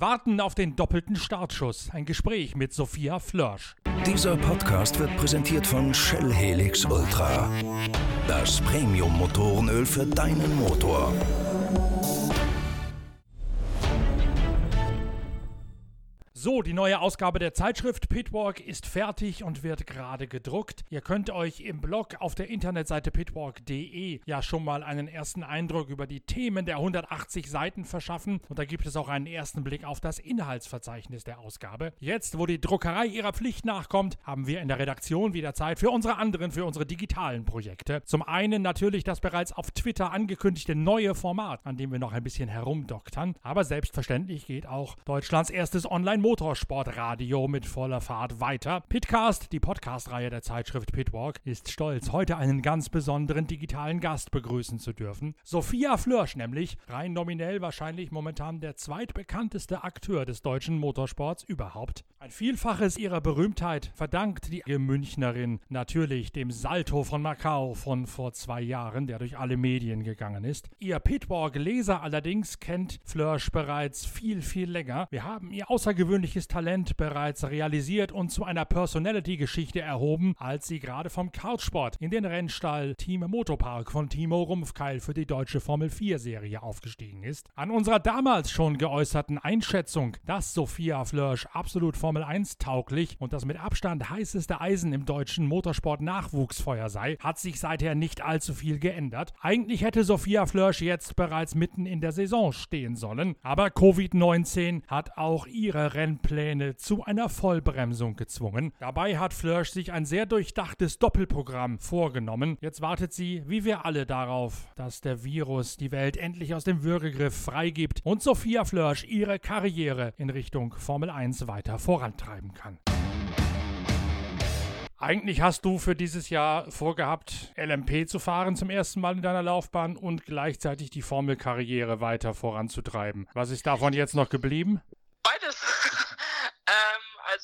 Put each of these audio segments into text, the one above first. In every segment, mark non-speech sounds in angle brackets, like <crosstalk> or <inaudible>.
Warten auf den doppelten Startschuss. Ein Gespräch mit Sophia Flörsch. Dieser Podcast wird präsentiert von Shell Helix Ultra. Das Premium-Motorenöl für deinen Motor. So, die neue Ausgabe der Zeitschrift Pitwalk ist fertig und wird gerade gedruckt. Ihr könnt euch im Blog auf der Internetseite pitwalk.de ja schon mal einen ersten Eindruck über die Themen der 180 Seiten verschaffen und da gibt es auch einen ersten Blick auf das Inhaltsverzeichnis der Ausgabe. Jetzt, wo die Druckerei ihrer Pflicht nachkommt, haben wir in der Redaktion wieder Zeit für unsere anderen, für unsere digitalen Projekte. Zum einen natürlich das bereits auf Twitter angekündigte neue Format, an dem wir noch ein bisschen herumdoktern, aber selbstverständlich geht auch Deutschlands erstes Online- Motorsportradio mit voller Fahrt weiter. Pitcast, die Podcast-Reihe der Zeitschrift Pitwalk, ist stolz, heute einen ganz besonderen digitalen Gast begrüßen zu dürfen. Sophia Flörsch nämlich, rein nominell wahrscheinlich momentan der zweitbekannteste Akteur des deutschen Motorsports überhaupt. Ein Vielfaches ihrer Berühmtheit verdankt die Münchnerin natürlich dem Salto von Macau von vor zwei Jahren, der durch alle Medien gegangen ist. Ihr Pitwalk-Leser allerdings kennt Flörsch bereits viel, viel länger. Wir haben ihr außergewöhnlich ungewöhnliches Talent bereits realisiert und zu einer Personality-Geschichte erhoben, als sie gerade vom Kartsport in den Rennstall Team Motopark von Timo Rumpfkeil für die deutsche Formel 4-Serie aufgestiegen ist. An unserer damals schon geäußerten Einschätzung, dass Sophia Flörsch absolut Formel 1 tauglich und das mit Abstand heißeste Eisen im deutschen Motorsport-Nachwuchsfeuer sei, hat sich seither nicht allzu viel geändert. Eigentlich hätte Sophia Flörsch jetzt bereits mitten in der Saison stehen sollen, aber Covid-19 hat auch ihre Rennen Rennpläne zu einer Vollbremsung gezwungen. Dabei hat Flörsch sich ein sehr durchdachtes Doppelprogramm vorgenommen. Jetzt wartet sie, wie wir alle, darauf, dass der Virus die Welt endlich aus dem Würgegriff freigibt und Sophia Flörsch ihre Karriere in Richtung Formel 1 weiter vorantreiben kann. Eigentlich hast du für dieses Jahr vorgehabt, LMP zu fahren zum ersten Mal in deiner Laufbahn und gleichzeitig die Formelkarriere weiter voranzutreiben. Was ist davon jetzt noch geblieben? Beides.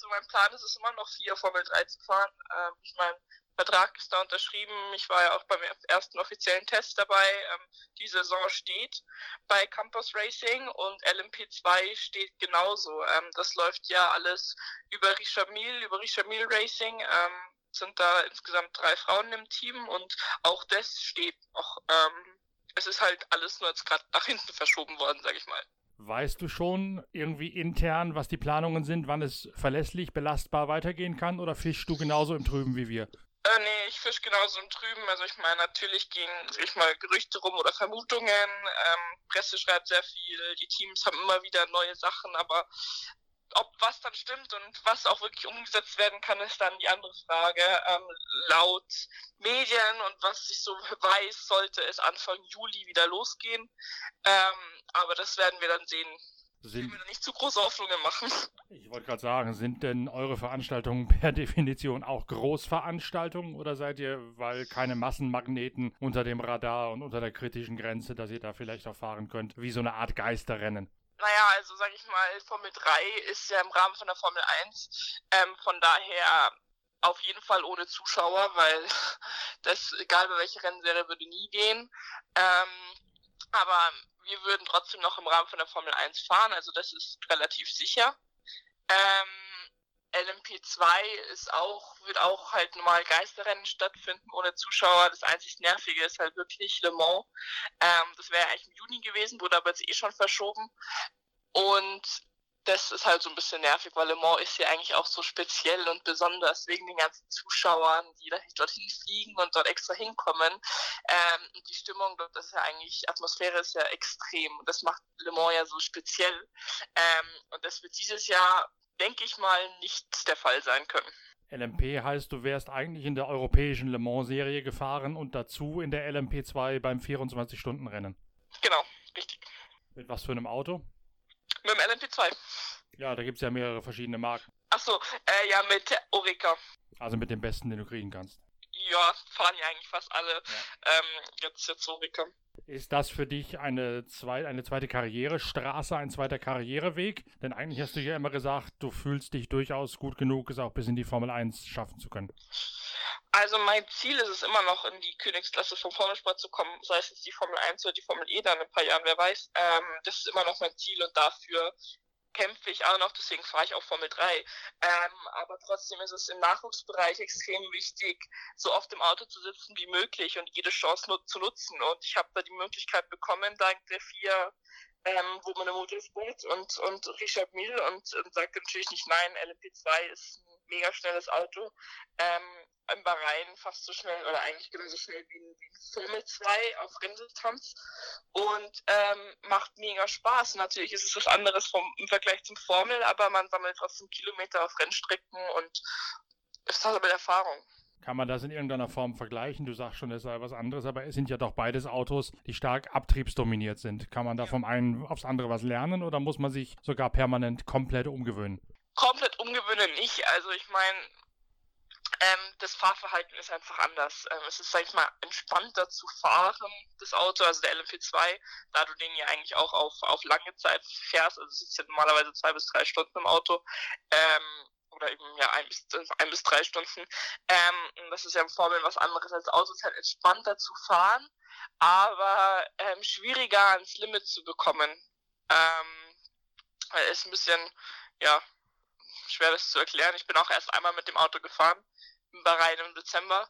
Also mein Plan ist es immer noch vier Formel 3 zu fahren. Ähm, ich meine, Vertrag ist da unterschrieben. Ich war ja auch beim ersten offiziellen Test dabei. Ähm, die Saison steht bei Campus Racing und LMP2 steht genauso. Ähm, das läuft ja alles über Richard Mille, über Richard Mille Racing. Ähm, sind da insgesamt drei Frauen im Team und auch das steht noch. Ähm, es ist halt alles nur jetzt gerade nach hinten verschoben worden, sag ich mal. Weißt du schon irgendwie intern, was die Planungen sind, wann es verlässlich, belastbar weitergehen kann oder fischst du genauso im Trüben wie wir? Äh, nee, ich fisch genauso im Trüben. Also ich meine, natürlich gehen, ich mal, Gerüchte rum oder Vermutungen. Ähm, Presse schreibt sehr viel, die Teams haben immer wieder neue Sachen, aber ob was dann stimmt und was auch wirklich umgesetzt werden kann, ist dann die andere Frage. Ähm, laut Medien und was ich so weiß, sollte es Anfang Juli wieder losgehen. Ähm, aber das werden wir dann sehen. Sind, ich will nicht zu große Hoffnungen machen. Ich wollte gerade sagen, sind denn eure Veranstaltungen per <laughs> Definition auch Großveranstaltungen oder seid ihr, weil keine Massenmagneten unter dem Radar und unter der kritischen Grenze, dass ihr da vielleicht auch fahren könnt, wie so eine Art Geisterrennen? Naja, also sag ich mal, Formel 3 ist ja im Rahmen von der Formel 1. Ähm, von daher auf jeden Fall ohne Zuschauer, weil <laughs> das, egal bei welcher Rennserie, würde nie gehen. Ähm, aber wir würden trotzdem noch im Rahmen von der Formel 1 fahren, also das ist relativ sicher. Ähm, LMP2 ist auch, wird auch halt normal Geisterrennen stattfinden ohne Zuschauer. Das einzig Nervige ist halt wirklich Le Mans. Ähm, das wäre eigentlich im Juni gewesen, wurde aber jetzt eh schon verschoben. Und das ist halt so ein bisschen nervig, weil Le Mans ist ja eigentlich auch so speziell und besonders wegen den ganzen Zuschauern, die dorthin fliegen und dort extra hinkommen. Ähm, die Stimmung dort ist ja eigentlich, Atmosphäre ist ja extrem und das macht Le Mans ja so speziell. Ähm, und das wird dieses Jahr denke ich mal, nicht der Fall sein können. LMP heißt, du wärst eigentlich in der europäischen Le Mans-Serie gefahren und dazu in der LMP2 beim 24-Stunden-Rennen. Genau, richtig. Mit was für einem Auto? Mit dem LMP2. Ja, da gibt es ja mehrere verschiedene Marken. Achso, äh, ja, mit Orica. Also mit dem besten, den du kriegen kannst. Ja, fahren ja eigentlich fast alle. Ja. Ähm, jetzt, jetzt Orica. Ist das für dich eine, zwei, eine zweite Karrierestraße, ein zweiter Karriereweg? Denn eigentlich hast du ja immer gesagt, du fühlst dich durchaus gut genug, es auch bis in die Formel 1 schaffen zu können. Also mein Ziel ist es immer noch, in die Königsklasse vom Formelsport zu kommen, sei es jetzt die Formel 1 oder die Formel E dann in ein paar Jahren, wer weiß. Ähm, das ist immer noch mein Ziel und dafür kämpfe ich auch noch, deswegen fahre ich auch Formel 3. Ähm, aber trotzdem ist es im Nachwuchsbereich extrem wichtig, so oft im Auto zu sitzen wie möglich und jede Chance nut zu nutzen. Und ich habe da die Möglichkeit bekommen, dank der vier ähm, wo meine Mutter Motorsport und, und Richard Mill und, und sagt natürlich nicht nein, LMP2 ist ein mega schnelles Auto. Ähm, in Bahrain fast so schnell oder eigentlich genauso schnell wie ein, wie Formel 2 auf Renndistanz und ähm, macht mega Spaß. Natürlich ist es was anderes vom, im Vergleich zum Formel, aber man sammelt trotzdem Kilometer auf Rennstrecken und ist das aber Erfahrung. Kann man das in irgendeiner Form vergleichen? Du sagst schon, es sei was anderes, aber es sind ja doch beides Autos, die stark abtriebsdominiert sind. Kann man da vom einen aufs andere was lernen oder muss man sich sogar permanent komplett umgewöhnen? Komplett umgewöhnen nicht. Also ich meine, ähm, das Fahrverhalten ist einfach anders. Ähm, es ist, sag ich mal, entspannter zu fahren, das Auto, also der LMP2, da du den ja eigentlich auch auf, auf lange Zeit fährst, also es ist ja normalerweise zwei bis drei Stunden im Auto. Ähm, oder eben ja ein bis, ein bis drei Stunden. Ähm, das ist ja im Formel was anderes als Autos, halt entspannter zu fahren, aber ähm, schwieriger ans Limit zu bekommen. Ähm, ist ein bisschen, ja, schwer das zu erklären. Ich bin auch erst einmal mit dem Auto gefahren, Bahrain im Dezember.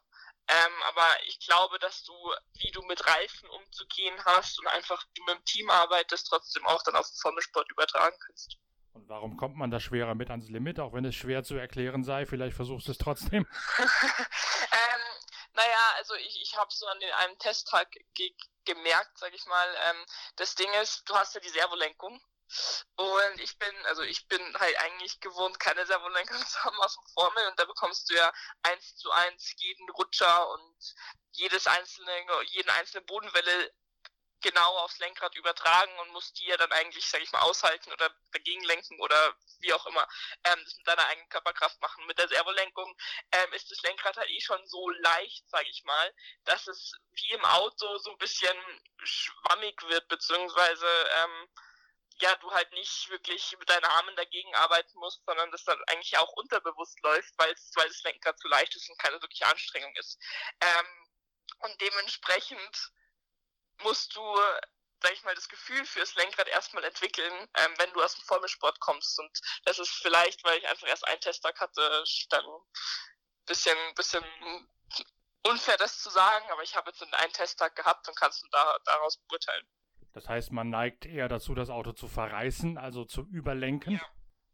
Ähm, aber ich glaube, dass du, wie du mit Reifen umzugehen hast und einfach mit dem Team arbeitest, trotzdem auch dann auf den Formelsport übertragen kannst. Und warum kommt man da schwerer mit ans Limit, auch wenn es schwer zu erklären sei? Vielleicht versuchst du es trotzdem. <laughs> ähm, naja, also ich, ich habe so an den, einem Testtag ge gemerkt, sag ich mal. Ähm, das Ding ist, du hast ja die Servolenkung. Und ich bin, also ich bin halt eigentlich gewohnt, keine Servolenkung <laughs> zu haben aus dem Formel und da bekommst du ja eins zu eins jeden Rutscher und jedes einzelne, jeden einzelne Bodenwelle genau aufs Lenkrad übertragen und muss die ja dann eigentlich, sag ich mal, aushalten oder dagegen lenken oder wie auch immer, ähm, das mit deiner eigenen Körperkraft machen. Mit der Servolenkung ähm, ist das Lenkrad halt eh schon so leicht, sag ich mal, dass es wie im Auto so ein bisschen schwammig wird, beziehungsweise ähm, ja, du halt nicht wirklich mit deinen Armen dagegen arbeiten musst, sondern das dann eigentlich auch unterbewusst läuft, weil das Lenkrad zu leicht ist und keine wirkliche Anstrengung ist. Ähm, und dementsprechend musst du, sag ich mal, das Gefühl fürs Lenkrad erstmal entwickeln, ähm, wenn du aus dem Formelsport kommst. Und das ist vielleicht, weil ich einfach erst einen Testtag hatte, dann ein bisschen, bisschen unfair das zu sagen, aber ich habe jetzt einen Testtag gehabt und kannst du da, daraus beurteilen. Das heißt, man neigt eher dazu, das Auto zu verreißen, also zu überlenken?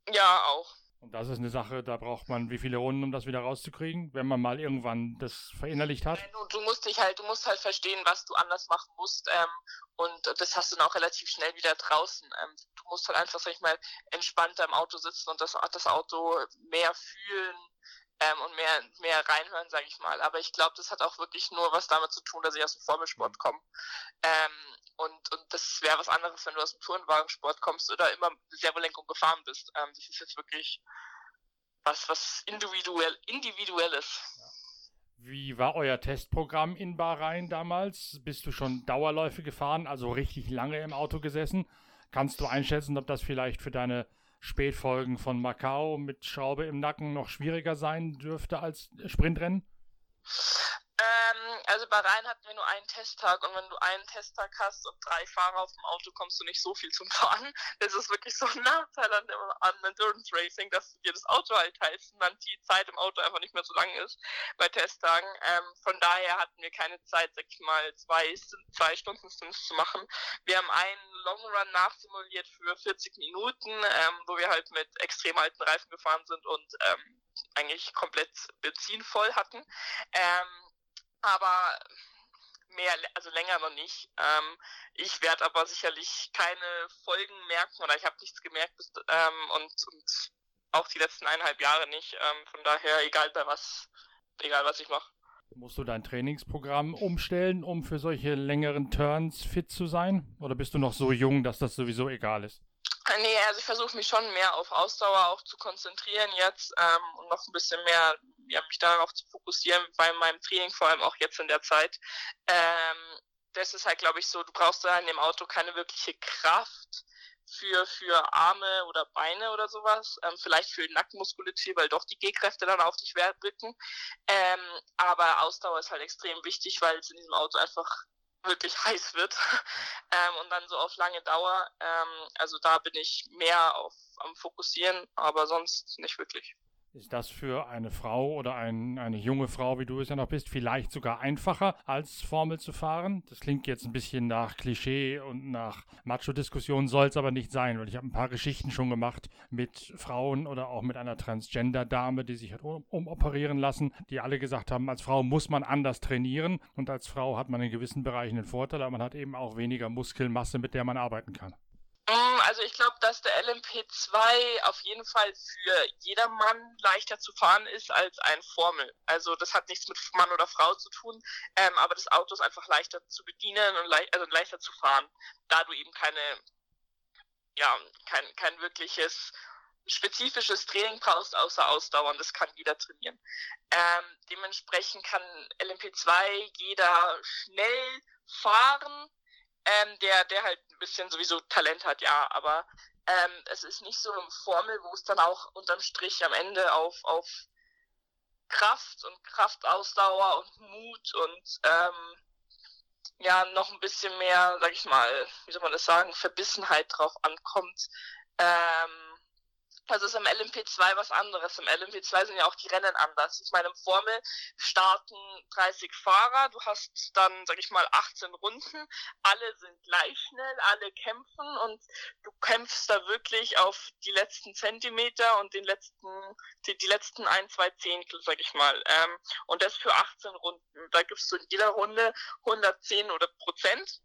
Ja, ja auch. Und das ist eine Sache, da braucht man wie viele Runden, um das wieder rauszukriegen, wenn man mal irgendwann das verinnerlicht hat? Du, du musst dich halt, du musst halt verstehen, was du anders machen musst. Ähm, und das hast du dann auch relativ schnell wieder draußen. Ähm, du musst halt einfach, sag ich mal, entspannter im Auto sitzen und das, das Auto mehr fühlen ähm, und mehr, mehr reinhören, sage ich mal. Aber ich glaube, das hat auch wirklich nur was damit zu tun, dass ich aus dem Formelsport komme. Ähm, und, und das wäre was anderes, wenn du aus dem Tourenwagensport kommst oder immer Servolenkung gefahren bist. Ähm, das ist jetzt wirklich was, was individuell, individuelles. Wie war euer Testprogramm in Bahrain damals? Bist du schon Dauerläufe gefahren, also richtig lange im Auto gesessen? Kannst du einschätzen, ob das vielleicht für deine Spätfolgen von Macau mit Schraube im Nacken noch schwieriger sein dürfte als Sprintrennen? Ähm, also bei Rhein hatten wir nur einen Testtag und wenn du einen Testtag hast und drei Fahrer auf dem Auto, kommst du nicht so viel zum Fahren. <laughs> Das ist wirklich so ein Nachteil an, an Endurance Racing, dass dir das Auto halt heißt und dann die Zeit im Auto einfach nicht mehr so lang ist bei Testtagen. Ähm, von daher hatten wir keine Zeit, sag ich mal, zwei, zwei Stunden Stints zu machen. Wir haben einen Long Run nachsimuliert für 40 Minuten, ähm, wo wir halt mit extrem alten Reifen gefahren sind und ähm, eigentlich komplett Benzin voll hatten. Ähm, aber mehr, also länger noch nicht. Ähm, ich werde aber sicherlich keine Folgen merken oder ich habe nichts gemerkt bis, ähm, und, und auch die letzten eineinhalb Jahre nicht. Ähm, von daher, egal bei was, egal was ich mache. Musst du dein Trainingsprogramm umstellen, um für solche längeren Turns fit zu sein? Oder bist du noch so jung, dass das sowieso egal ist? Nee, also ich versuche mich schon mehr auf Ausdauer auch zu konzentrieren jetzt ähm, und noch ein bisschen mehr ja, mich darauf zu fokussieren bei meinem Training, vor allem auch jetzt in der Zeit. Ähm, das ist halt, glaube ich, so, du brauchst da in dem Auto keine wirkliche Kraft für, für Arme oder Beine oder sowas. Ähm, vielleicht für Nackenmuskulatur, weil doch die G-Kräfte dann auf dich wirken. Ähm, aber Ausdauer ist halt extrem wichtig, weil es in diesem Auto einfach wirklich <laughs> heiß wird ähm, und dann so auf lange Dauer. Ähm, also da bin ich mehr auf am Fokussieren, aber sonst nicht wirklich. Ist das für eine Frau oder ein, eine junge Frau, wie du es ja noch bist, vielleicht sogar einfacher, als Formel zu fahren? Das klingt jetzt ein bisschen nach Klischee und nach Macho-Diskussion, soll es aber nicht sein, weil ich habe ein paar Geschichten schon gemacht mit Frauen oder auch mit einer Transgender-Dame, die sich hat umoperieren lassen, die alle gesagt haben, als Frau muss man anders trainieren und als Frau hat man in gewissen Bereichen einen Vorteil, aber man hat eben auch weniger Muskelmasse, mit der man arbeiten kann. Mm, also ich glaube, dass der LMP2 auf jeden Fall für jedermann leichter zu fahren ist als ein Formel. Also das hat nichts mit Mann oder Frau zu tun, ähm, aber das Auto ist einfach leichter zu bedienen und le also leichter zu fahren, da du eben keine, ja, kein, kein wirkliches spezifisches Training brauchst, außer Ausdauern. Das kann jeder trainieren. Ähm, dementsprechend kann LMP2 jeder schnell fahren ähm, der, der halt ein bisschen sowieso Talent hat, ja, aber ähm, es ist nicht so eine Formel, wo es dann auch unterm Strich am Ende auf, auf Kraft und Kraftausdauer und Mut und ähm, ja, noch ein bisschen mehr, sag ich mal, wie soll man das sagen, Verbissenheit drauf ankommt. Ähm, das ist im LMP2 was anderes. Im LMP2 sind ja auch die Rennen anders. Ich meine, im Formel starten 30 Fahrer, du hast dann, sag ich mal, 18 Runden, alle sind gleich schnell, alle kämpfen und du kämpfst da wirklich auf die letzten Zentimeter und den letzten, die, die letzten ein, zwei Zehntel, sag ich mal. Ähm, und das für 18 Runden. Da gibst du in jeder Runde 110 oder Prozent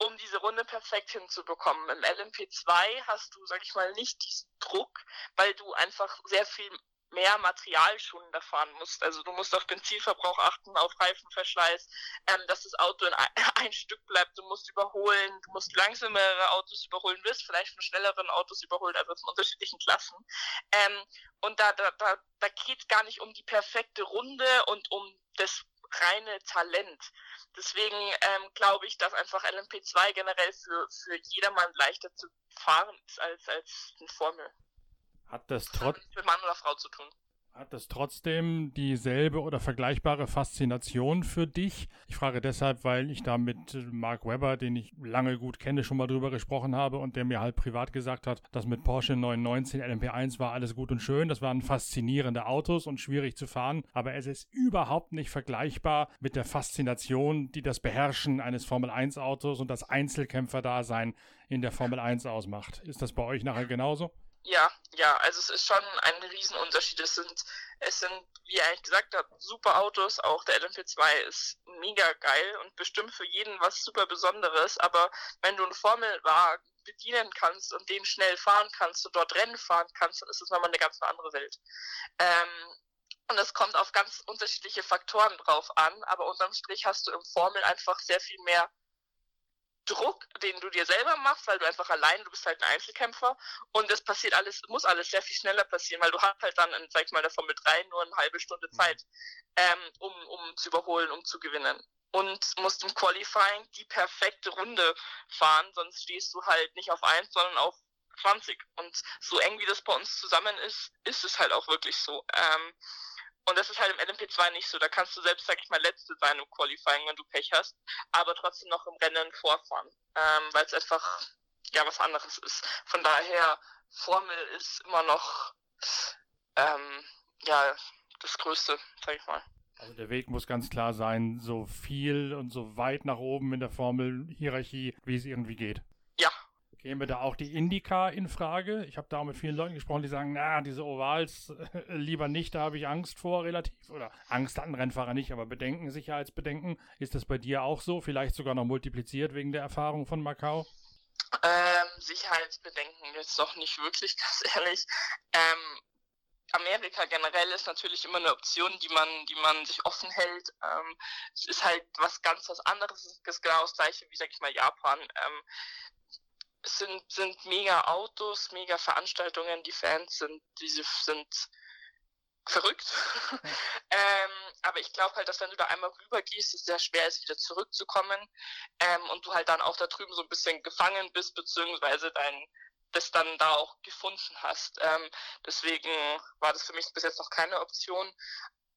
um diese Runde perfekt hinzubekommen. Im LMP2 hast du, sag ich mal, nicht diesen Druck, weil du einfach sehr viel mehr Material schon fahren musst. Also du musst auf Benzinverbrauch achten, auf Reifenverschleiß, ähm, dass das Auto in ein, <laughs> ein, Stück bleibt. Du musst überholen, du musst langsamere Autos überholen, wirst vielleicht von schnelleren Autos überholt, also von unterschiedlichen Klassen. Ähm, und da, da, da, da geht gar nicht um die perfekte Runde und um das reine Talent. Deswegen ähm, glaube ich, dass einfach LMP2 generell für, für jedermann leichter zu fahren ist als, als eine Formel. Hat das trotz. Mit Mann oder Frau zu tun. Hat das trotzdem dieselbe oder vergleichbare Faszination für dich? Ich frage deshalb, weil ich da mit Mark Webber, den ich lange gut kenne, schon mal drüber gesprochen habe und der mir halt privat gesagt hat, dass mit Porsche 919 LMP1 war alles gut und schön. Das waren faszinierende Autos und schwierig zu fahren, aber es ist überhaupt nicht vergleichbar mit der Faszination, die das Beherrschen eines Formel 1 Autos und das Einzelkämpferdasein in der Formel 1 ausmacht. Ist das bei euch nachher genauso? Ja, ja, also es ist schon ein Riesenunterschied. Es sind, es sind, wie er eigentlich gesagt hat, super Autos. Auch der LMP2 ist mega geil und bestimmt für jeden was super Besonderes. Aber wenn du einen Formelwagen bedienen kannst und den schnell fahren kannst und dort Rennen fahren kannst, dann ist es nochmal eine ganz andere Welt. Ähm, und es kommt auf ganz unterschiedliche Faktoren drauf an, aber unterm Strich hast du im Formel einfach sehr viel mehr Druck, den du dir selber machst, weil du einfach allein, du bist halt ein Einzelkämpfer und es passiert alles, muss alles sehr viel schneller passieren, weil du hast halt dann, in, sag ich mal, der Formel 3 nur eine halbe Stunde mhm. Zeit, ähm, um, um zu überholen, um zu gewinnen. Und musst im Qualifying die perfekte Runde fahren, sonst stehst du halt nicht auf 1, sondern auf 20. Und so eng wie das bei uns zusammen ist, ist es halt auch wirklich so. Ähm, und das ist halt im LMP2 nicht so. Da kannst du selbst, sag ich mal, Letzte sein im Qualifying, wenn du Pech hast, aber trotzdem noch im Rennen vorfahren, ähm, weil es einfach ja was anderes ist. Von daher, Formel ist immer noch ähm, ja das Größte, sag ich mal. Also der Weg muss ganz klar sein, so viel und so weit nach oben in der Formel-Hierarchie, wie es irgendwie geht. Ja, Käme da auch die Indica in Frage? Ich habe da auch mit vielen Leuten gesprochen, die sagen, na, diese Ovals äh, lieber nicht, da habe ich Angst vor, relativ. Oder Angst hatten Rennfahrer nicht, aber Bedenken, Sicherheitsbedenken. Ist das bei dir auch so? Vielleicht sogar noch multipliziert wegen der Erfahrung von Macau? Ähm, Sicherheitsbedenken jetzt doch nicht wirklich, <laughs> ganz ehrlich. Ähm, Amerika generell ist natürlich immer eine Option, die man, die man sich offen hält. Ähm, es ist halt was ganz was anderes. Es ist genau das gleiche wie, sag ich mal, Japan. Ähm, es sind, sind mega Autos, mega Veranstaltungen, die Fans sind, diese sind verrückt. <laughs> ähm, aber ich glaube halt, dass wenn du da einmal rüber gehst, es sehr schwer ist, wieder zurückzukommen. Ähm, und du halt dann auch da drüben so ein bisschen gefangen bist, beziehungsweise dein das dann da auch gefunden hast. Ähm, deswegen war das für mich bis jetzt noch keine Option.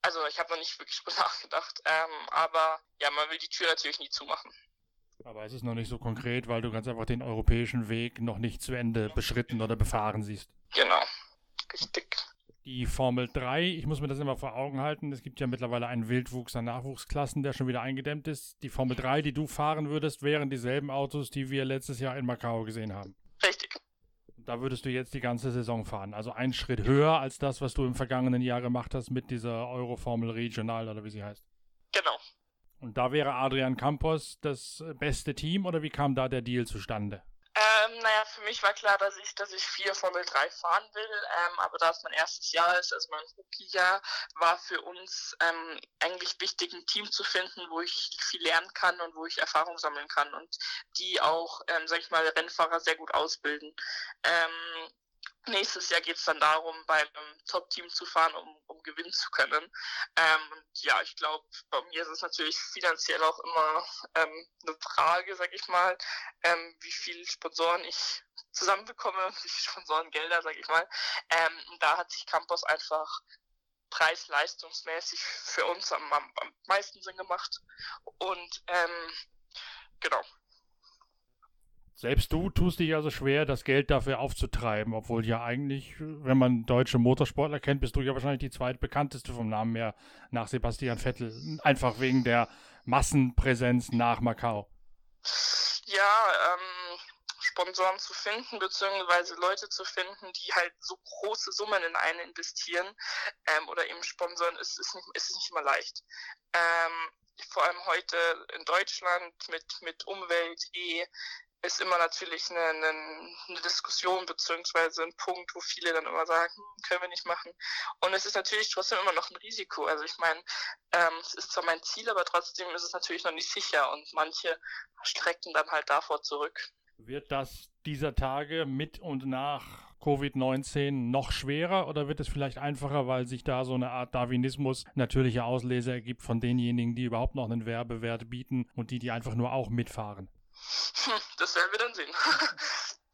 Also ich habe noch nicht wirklich <laughs> drüber nachgedacht. Ähm, aber ja, man will die Tür natürlich nie zumachen. Aber es ist noch nicht so konkret, weil du ganz einfach den europäischen Weg noch nicht zu Ende beschritten oder befahren siehst. Genau, richtig. Die Formel 3, ich muss mir das immer vor Augen halten, es gibt ja mittlerweile einen Wildwuchs an Nachwuchsklassen, der schon wieder eingedämmt ist. Die Formel 3, die du fahren würdest, wären dieselben Autos, die wir letztes Jahr in Macau gesehen haben. Richtig. Da würdest du jetzt die ganze Saison fahren. Also einen Schritt höher als das, was du im vergangenen Jahr gemacht hast mit dieser Euroformel Regional oder wie sie heißt. Genau. Und da wäre Adrian Campos das beste Team oder wie kam da der Deal zustande? Ähm, naja, für mich war klar, dass ich, dass ich vier Formel 3 fahren will, ähm, aber da es mein erstes Jahr ist, also mein Rookie-Jahr, war für uns ähm, eigentlich wichtig, ein Team zu finden, wo ich viel lernen kann und wo ich Erfahrung sammeln kann und die auch, ähm, sag ich mal, Rennfahrer sehr gut ausbilden. Ähm, Nächstes Jahr geht es dann darum, bei einem Top-Team zu fahren, um, um gewinnen zu können. Ähm, und ja, ich glaube, bei mir ist es natürlich finanziell auch immer ähm, eine Frage, sag ich mal, ähm, wie viel Sponsoren ich zusammenbekomme, <laughs> wie viel Sponsorengelder, sag ich mal. Ähm, da hat sich Campus einfach preis-leistungsmäßig für uns am, am, am meisten Sinn gemacht. Und ähm, genau. Selbst du tust dich also schwer, das Geld dafür aufzutreiben, obwohl ja eigentlich, wenn man deutsche Motorsportler kennt, bist du ja wahrscheinlich die zweitbekannteste vom Namen her nach Sebastian Vettel. Einfach wegen der Massenpräsenz nach Macau. Ja, ähm, Sponsoren zu finden, beziehungsweise Leute zu finden, die halt so große Summen in einen investieren ähm, oder eben Sponsoren, ist, ist, nicht, ist nicht immer leicht. Ähm, vor allem heute in Deutschland mit, mit Umwelt, eh, ist immer natürlich eine, eine, Diskussion beziehungsweise ein Punkt, wo viele dann immer sagen, hm, können wir nicht machen. Und es ist natürlich trotzdem immer noch ein Risiko. Also ich meine, ähm, es ist zwar mein Ziel, aber trotzdem ist es natürlich noch nicht sicher und manche strecken dann halt davor zurück. Wird das dieser Tage mit und nach Covid-19 noch schwerer oder wird es vielleicht einfacher, weil sich da so eine Art Darwinismus natürliche Auslese ergibt von denjenigen, die überhaupt noch einen Werbewert bieten und die, die einfach nur auch mitfahren? Hm, das werden wir dann sehen. <laughs>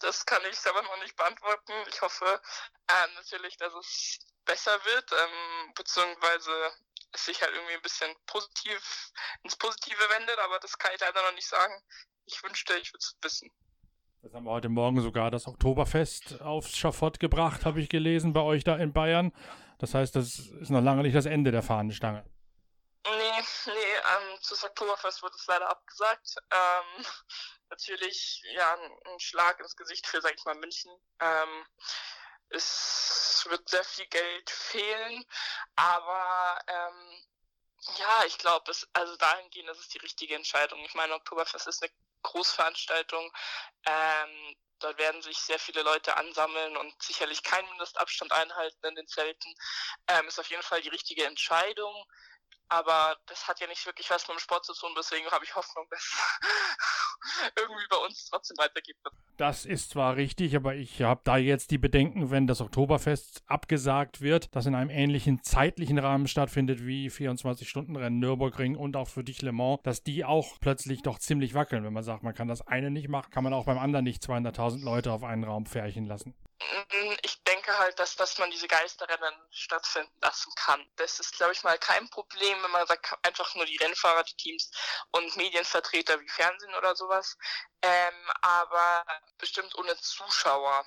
Das kann ich selber noch nicht beantworten. Ich hoffe äh, natürlich, dass es besser wird, ähm, beziehungsweise es sich halt irgendwie ein bisschen positiv ins Positive wendet, aber das kann ich leider noch nicht sagen. Ich wünschte, ich würde es wissen. Das haben wir heute Morgen sogar das Oktoberfest aufs Schafott gebracht, habe ich gelesen, bei euch da in Bayern. Das heißt, das ist noch lange nicht das Ende der Fahnenstange. Nee, nee, ähm, zu Oktoberfest wurde es leider abgesagt. Ähm, <laughs> natürlich, ja, ein, Schlag ins Gesicht für, sag ich mal, München. Ähm, es wird sehr viel Geld fehlen, aber ähm, ja, ich glaube, es, also dahingehend ist es die richtige Entscheidung. Ich meine, Oktoberfest ist eine Großveranstaltung. Ähm, dort werden sich sehr viele Leute ansammeln und sicherlich keinen Mindestabstand einhalten in den Zelten. Ähm, ist auf jeden Fall die richtige Entscheidung. Aber das hat ja nicht wirklich was mit dem Sport zu tun, deswegen habe ich Hoffnung, dass <laughs> irgendwie bei uns trotzdem weitergeht. Das ist zwar richtig, aber ich habe da jetzt die Bedenken, wenn das Oktoberfest abgesagt wird, das in einem ähnlichen zeitlichen Rahmen stattfindet wie 24-Stunden-Rennen Nürburgring und auch für dich Le Mans, dass die auch plötzlich doch ziemlich wackeln. Wenn man sagt, man kann das eine nicht machen, kann man auch beim anderen nicht 200.000 Leute auf einen Raum färchen lassen. Mm, ich denke halt, dass, dass man diese Geisterrennen stattfinden lassen kann. Das ist, glaube ich, mal kein Problem, wenn man sagt, einfach nur die Rennfahrer, die Teams und Medienvertreter wie Fernsehen oder sowas. Ähm, aber bestimmt ohne Zuschauer.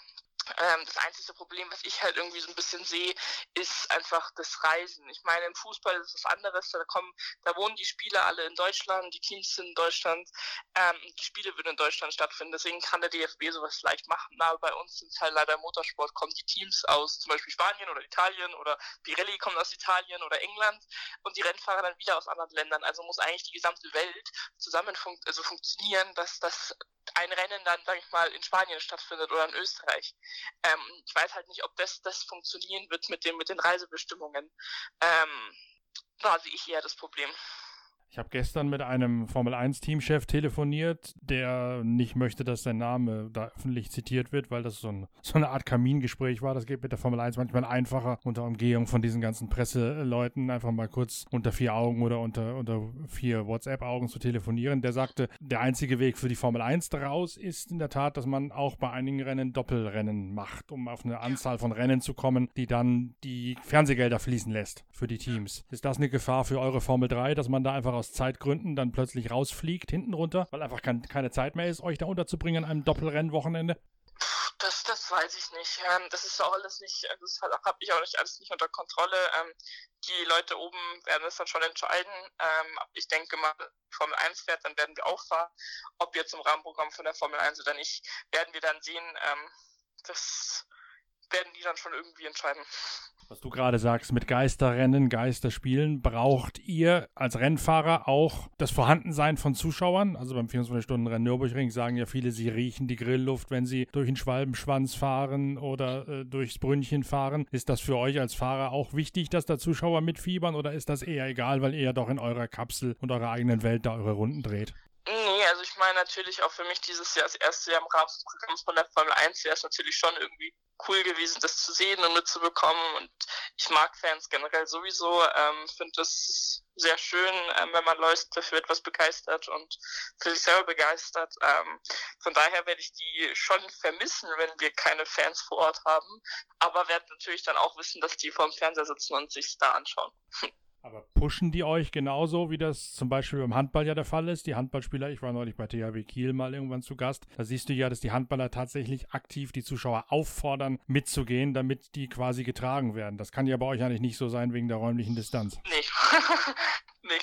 Ähm, das einzige Problem, was ich halt irgendwie so ein bisschen sehe, ist einfach das Reisen. Ich meine, im Fußball ist es was anderes. Da kommen, da wohnen die Spieler alle in Deutschland, die Teams sind in Deutschland, ähm, die Spiele würden in Deutschland stattfinden. Deswegen kann der DFB sowas leicht machen. Aber bei uns sind es halt leider im Motorsport, kommen die Teams aus zum Beispiel Spanien oder Italien oder Pirelli kommt aus Italien oder England und die Rennfahrer dann wieder aus anderen Ländern. Also muss eigentlich die gesamte Welt zusammen fun also funktionieren, dass das ein Rennen dann, sag ich mal, in Spanien stattfindet oder in Österreich. Ähm, ich weiß halt nicht, ob das, das funktionieren wird mit, dem, mit den Reisebestimmungen. Ähm, da sehe ich eher das Problem. Ich habe gestern mit einem Formel 1 Teamchef telefoniert, der nicht möchte, dass sein Name da öffentlich zitiert wird, weil das so, ein, so, eine Art Kamingespräch war. Das geht mit der Formel 1 manchmal einfacher unter Umgehung von diesen ganzen Presseleuten einfach mal kurz unter vier Augen oder unter, unter vier WhatsApp-Augen zu telefonieren. Der sagte, der einzige Weg für die Formel 1 daraus ist in der Tat, dass man auch bei einigen Rennen Doppelrennen macht, um auf eine Anzahl von Rennen zu kommen, die dann die Fernsehgelder fließen lässt für die Teams. Ist das eine Gefahr für eure Formel 3, dass man da einfach aus aus Zeitgründen dann plötzlich rausfliegt hinten runter, weil einfach kein, keine Zeit mehr ist, euch da unterzubringen an einem Doppelrennwochenende? Das, das weiß ich nicht. Ähm, das ist auch alles nicht, das habe ich auch nicht alles nicht unter Kontrolle. Ähm, die Leute oben werden es dann schon entscheiden. Ähm, ich denke mal, Formel 1 fährt, dann werden wir auch fahren. Ob jetzt im Rahmenprogramm von der Formel 1 oder nicht, werden wir dann sehen. Das werden die dann schon irgendwie entscheiden was du gerade sagst, mit Geisterrennen, Geisterspielen, braucht ihr als Rennfahrer auch das Vorhandensein von Zuschauern? Also beim 24-Stunden-Rennen Nürburgring sagen ja viele, sie riechen die Grillluft, wenn sie durch den Schwalbenschwanz fahren oder äh, durchs Brünnchen fahren. Ist das für euch als Fahrer auch wichtig, dass da Zuschauer mitfiebern oder ist das eher egal, weil ihr doch in eurer Kapsel und eurer eigenen Welt da eure Runden dreht? Nee, also ich meine natürlich auch für mich dieses Jahr das erste Jahr im Rahmen des Programms von der Formel 1 wäre es natürlich schon irgendwie cool gewesen, das zu sehen und mitzubekommen. Und ich mag Fans generell sowieso, ähm, finde es sehr schön, ähm, wenn man Leute für etwas begeistert und für sich selber begeistert. Ähm, von daher werde ich die schon vermissen, wenn wir keine Fans vor Ort haben, aber werde natürlich dann auch wissen, dass die vorm Fernseher sitzen und sich da anschauen. <laughs> Aber pushen die euch genauso, wie das zum Beispiel beim Handball ja der Fall ist? Die Handballspieler, ich war neulich bei THW Kiel mal irgendwann zu Gast, da siehst du ja, dass die Handballer tatsächlich aktiv die Zuschauer auffordern, mitzugehen, damit die quasi getragen werden. Das kann ja bei euch eigentlich nicht so sein wegen der räumlichen Distanz. Nee. <laughs> nee,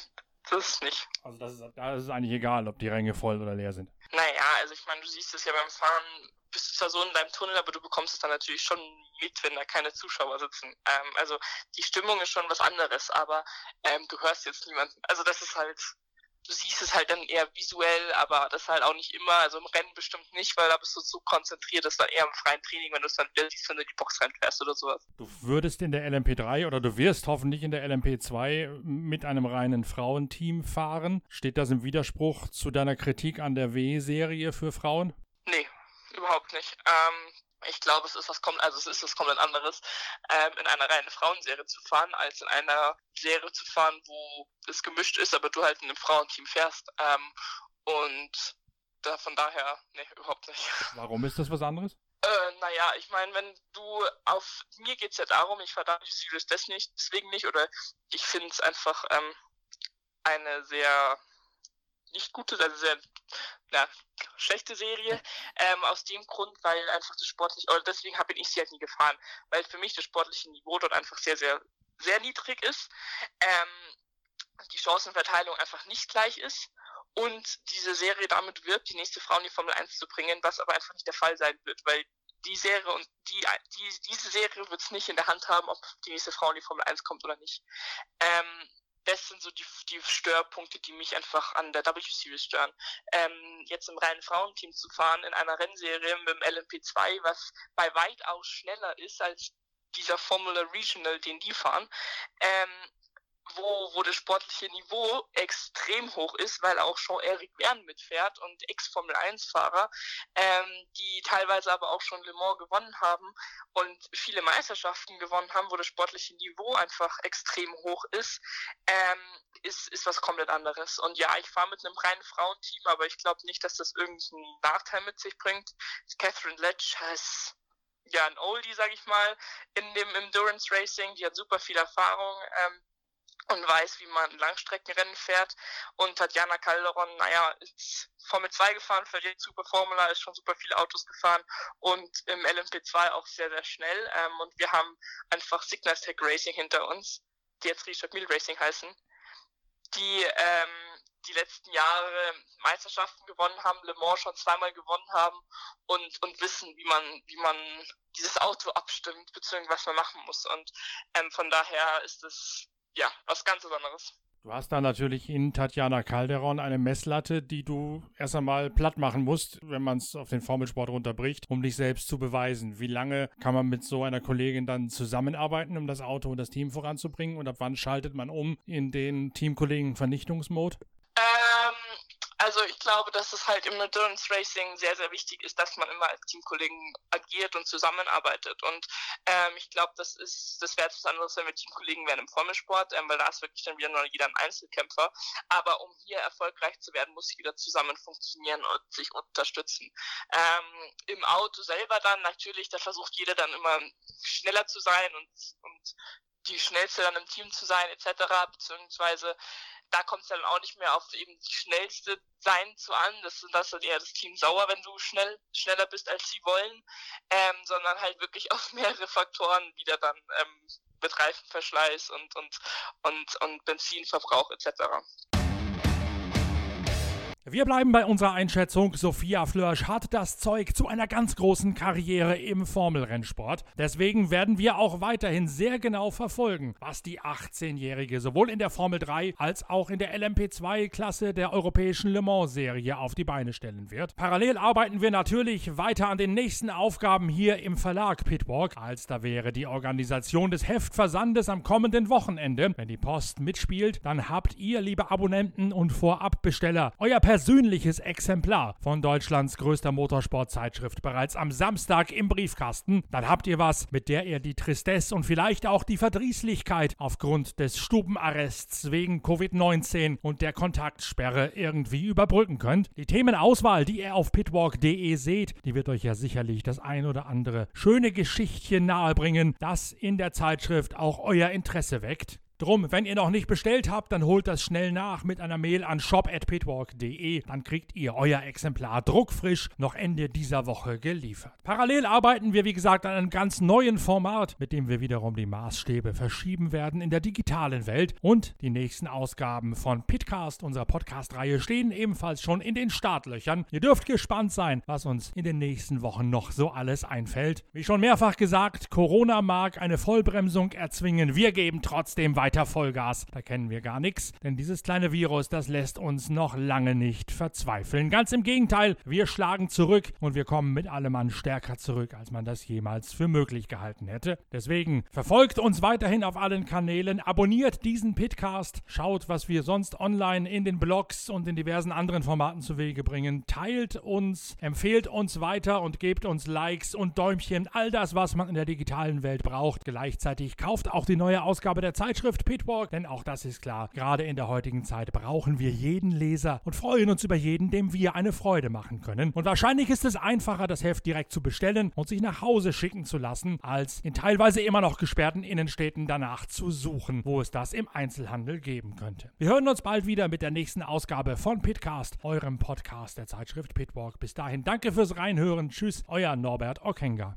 das ist nicht. Also das ist, da ist es eigentlich egal, ob die Ränge voll oder leer sind. Naja, also ich meine, du siehst es ja beim Fahren bist du zwar so in deinem Tunnel, aber du bekommst es dann natürlich schon mit, wenn da keine Zuschauer sitzen. Ähm, also die Stimmung ist schon was anderes, aber ähm, du hörst jetzt niemanden. Also das ist halt, du siehst es halt dann eher visuell, aber das halt auch nicht immer. Also im Rennen bestimmt nicht, weil da bist du so konzentriert, dass da eher im freien Training, wenn du es dann wieder siehst, wenn du die Box reinfährst oder sowas. Du würdest in der LMP3 oder du wirst hoffentlich in der LMP2 mit einem reinen Frauenteam fahren. Steht das im Widerspruch zu deiner Kritik an der W-Serie für Frauen? Überhaupt nicht. Ähm, ich glaube, es ist was kommt, also es ist was komplett anderes, ähm, in einer reinen Frauenserie zu fahren, als in einer Serie zu fahren, wo es gemischt ist, aber du halt in einem Frauenteam fährst. Ähm, und da, von daher, nee, überhaupt nicht. Warum ist das was anderes? Äh, naja, ich meine, wenn du auf mir geht es ja darum, ich fahre Series das nicht, deswegen nicht, oder ich finde es einfach ähm, eine sehr nicht gute, also sehr na, schlechte Serie, ähm, aus dem Grund, weil einfach das sportliche, oder deswegen habe ich sie halt nie gefahren, weil für mich das sportliche Niveau dort einfach sehr, sehr, sehr niedrig ist, ähm, die Chancenverteilung einfach nicht gleich ist. Und diese Serie damit wirbt, die nächste Frau in die Formel 1 zu bringen, was aber einfach nicht der Fall sein wird, weil die Serie und die, die diese Serie wird es nicht in der Hand haben, ob die nächste Frau in die Formel 1 kommt oder nicht. Ähm, das sind so die, die Störpunkte, die mich einfach an der W-Series stören. Ähm, jetzt im reinen Frauenteam zu fahren in einer Rennserie mit dem LMP2, was bei weitaus schneller ist als dieser Formula Regional, den die fahren, ähm, wo, wo das sportliche Niveau extrem hoch ist, weil auch schon Eric Bern mitfährt und Ex-Formel-1-Fahrer, ähm, die teilweise aber auch schon Le Mans gewonnen haben und viele Meisterschaften gewonnen haben, wo das sportliche Niveau einfach extrem hoch ist, ähm, ist, ist was komplett anderes. Und ja, ich fahre mit einem reinen Frauenteam, aber ich glaube nicht, dass das irgendeinen Nachteil mit sich bringt. Catherine Letch ist ja ein Oldie, sag ich mal, in dem Endurance Racing. Die hat super viel Erfahrung. Ähm, und weiß, wie man Langstreckenrennen fährt. Und Tatjana Calderon, naja, ist Formel 2 gefahren, verliert super Formula, ist schon super viele Autos gefahren und im LMP2 auch sehr, sehr schnell. Ähm, und wir haben einfach Signals Tech Racing hinter uns, die jetzt Richard Mill Racing heißen, die ähm, die letzten Jahre Meisterschaften gewonnen haben, Le Mans schon zweimal gewonnen haben und, und wissen, wie man, wie man dieses Auto abstimmt, beziehungsweise was man machen muss. Und ähm, von daher ist es ja, was ganz Besonderes. Du hast da natürlich in Tatjana Calderon eine Messlatte, die du erst einmal platt machen musst, wenn man es auf den Formelsport runterbricht, um dich selbst zu beweisen. Wie lange kann man mit so einer Kollegin dann zusammenarbeiten, um das Auto und das Team voranzubringen? Und ab wann schaltet man um in den Teamkollegen Vernichtungsmod? Also ich ich glaube, dass es halt im Endurance Racing sehr, sehr wichtig ist, dass man immer als Teamkollegen agiert und zusammenarbeitet. Und ähm, ich glaube, das ist, das wäre etwas anderes, wenn wir Teamkollegen wären im Formelsport, ähm, weil da ist wirklich dann wieder nur jeder ein Einzelkämpfer. Aber um hier erfolgreich zu werden, muss jeder zusammen funktionieren und sich unterstützen. Ähm, Im Auto selber dann natürlich, da versucht jeder dann immer schneller zu sein und, und die schnellste dann im Team zu sein, etc. Beziehungsweise da kommt es dann auch nicht mehr auf eben die schnellste sein zu an. Das, das dann eher das Team sauer, wenn du schnell, schneller bist, als sie wollen, ähm, sondern halt wirklich <laughs> auf mehrere Faktoren wieder dann ähm, mit Reifenverschleiß und, und, und, und Benzinverbrauch etc. Wir bleiben bei unserer Einschätzung. Sophia Flörsch hat das Zeug zu einer ganz großen Karriere im Formelrennsport. Deswegen werden wir auch weiterhin sehr genau verfolgen, was die 18-Jährige sowohl in der Formel 3 als auch in der LMP2-Klasse der europäischen Le Mans-Serie auf die Beine stellen wird. Parallel arbeiten wir natürlich weiter an den nächsten Aufgaben hier im Verlag Pitwalk, als da wäre die Organisation des Heftversandes am kommenden Wochenende. Wenn die Post mitspielt, dann habt ihr, liebe Abonnenten und Vorabbesteller, euer persönliches Exemplar von Deutschlands größter Motorsportzeitschrift bereits am Samstag im Briefkasten, dann habt ihr was, mit der ihr die Tristesse und vielleicht auch die Verdrießlichkeit aufgrund des Stubenarrests wegen Covid-19 und der Kontaktsperre irgendwie überbrücken könnt. Die Themenauswahl, die ihr auf pitwalk.de seht, die wird euch ja sicherlich das ein oder andere schöne Geschichtchen nahebringen, das in der Zeitschrift auch euer Interesse weckt. Drum, wenn ihr noch nicht bestellt habt, dann holt das schnell nach mit einer Mail an shop@pitwalk.de. Dann kriegt ihr euer Exemplar druckfrisch noch Ende dieser Woche geliefert. Parallel arbeiten wir, wie gesagt, an einem ganz neuen Format, mit dem wir wiederum die Maßstäbe verschieben werden in der digitalen Welt. Und die nächsten Ausgaben von Pitcast, unserer Podcast-Reihe, stehen ebenfalls schon in den Startlöchern. Ihr dürft gespannt sein, was uns in den nächsten Wochen noch so alles einfällt. Wie schon mehrfach gesagt, Corona mag eine Vollbremsung erzwingen. Wir geben trotzdem weiter weiter Vollgas. Da kennen wir gar nichts, denn dieses kleine Virus, das lässt uns noch lange nicht verzweifeln. Ganz im Gegenteil, wir schlagen zurück und wir kommen mit allem an stärker zurück, als man das jemals für möglich gehalten hätte. Deswegen verfolgt uns weiterhin auf allen Kanälen, abonniert diesen Pitcast, schaut, was wir sonst online in den Blogs und in diversen anderen Formaten zu Wege bringen, teilt uns, empfehlt uns weiter und gebt uns Likes und Däumchen, all das, was man in der digitalen Welt braucht. Gleichzeitig kauft auch die neue Ausgabe der Zeitschrift Zeitschrift Pitwalk, denn auch das ist klar, gerade in der heutigen Zeit brauchen wir jeden Leser und freuen uns über jeden, dem wir eine Freude machen können. Und wahrscheinlich ist es einfacher, das Heft direkt zu bestellen und sich nach Hause schicken zu lassen, als in teilweise immer noch gesperrten Innenstädten danach zu suchen, wo es das im Einzelhandel geben könnte. Wir hören uns bald wieder mit der nächsten Ausgabe von Pitcast, eurem Podcast der Zeitschrift Pitwalk. Bis dahin danke fürs Reinhören. Tschüss, euer Norbert Okenga.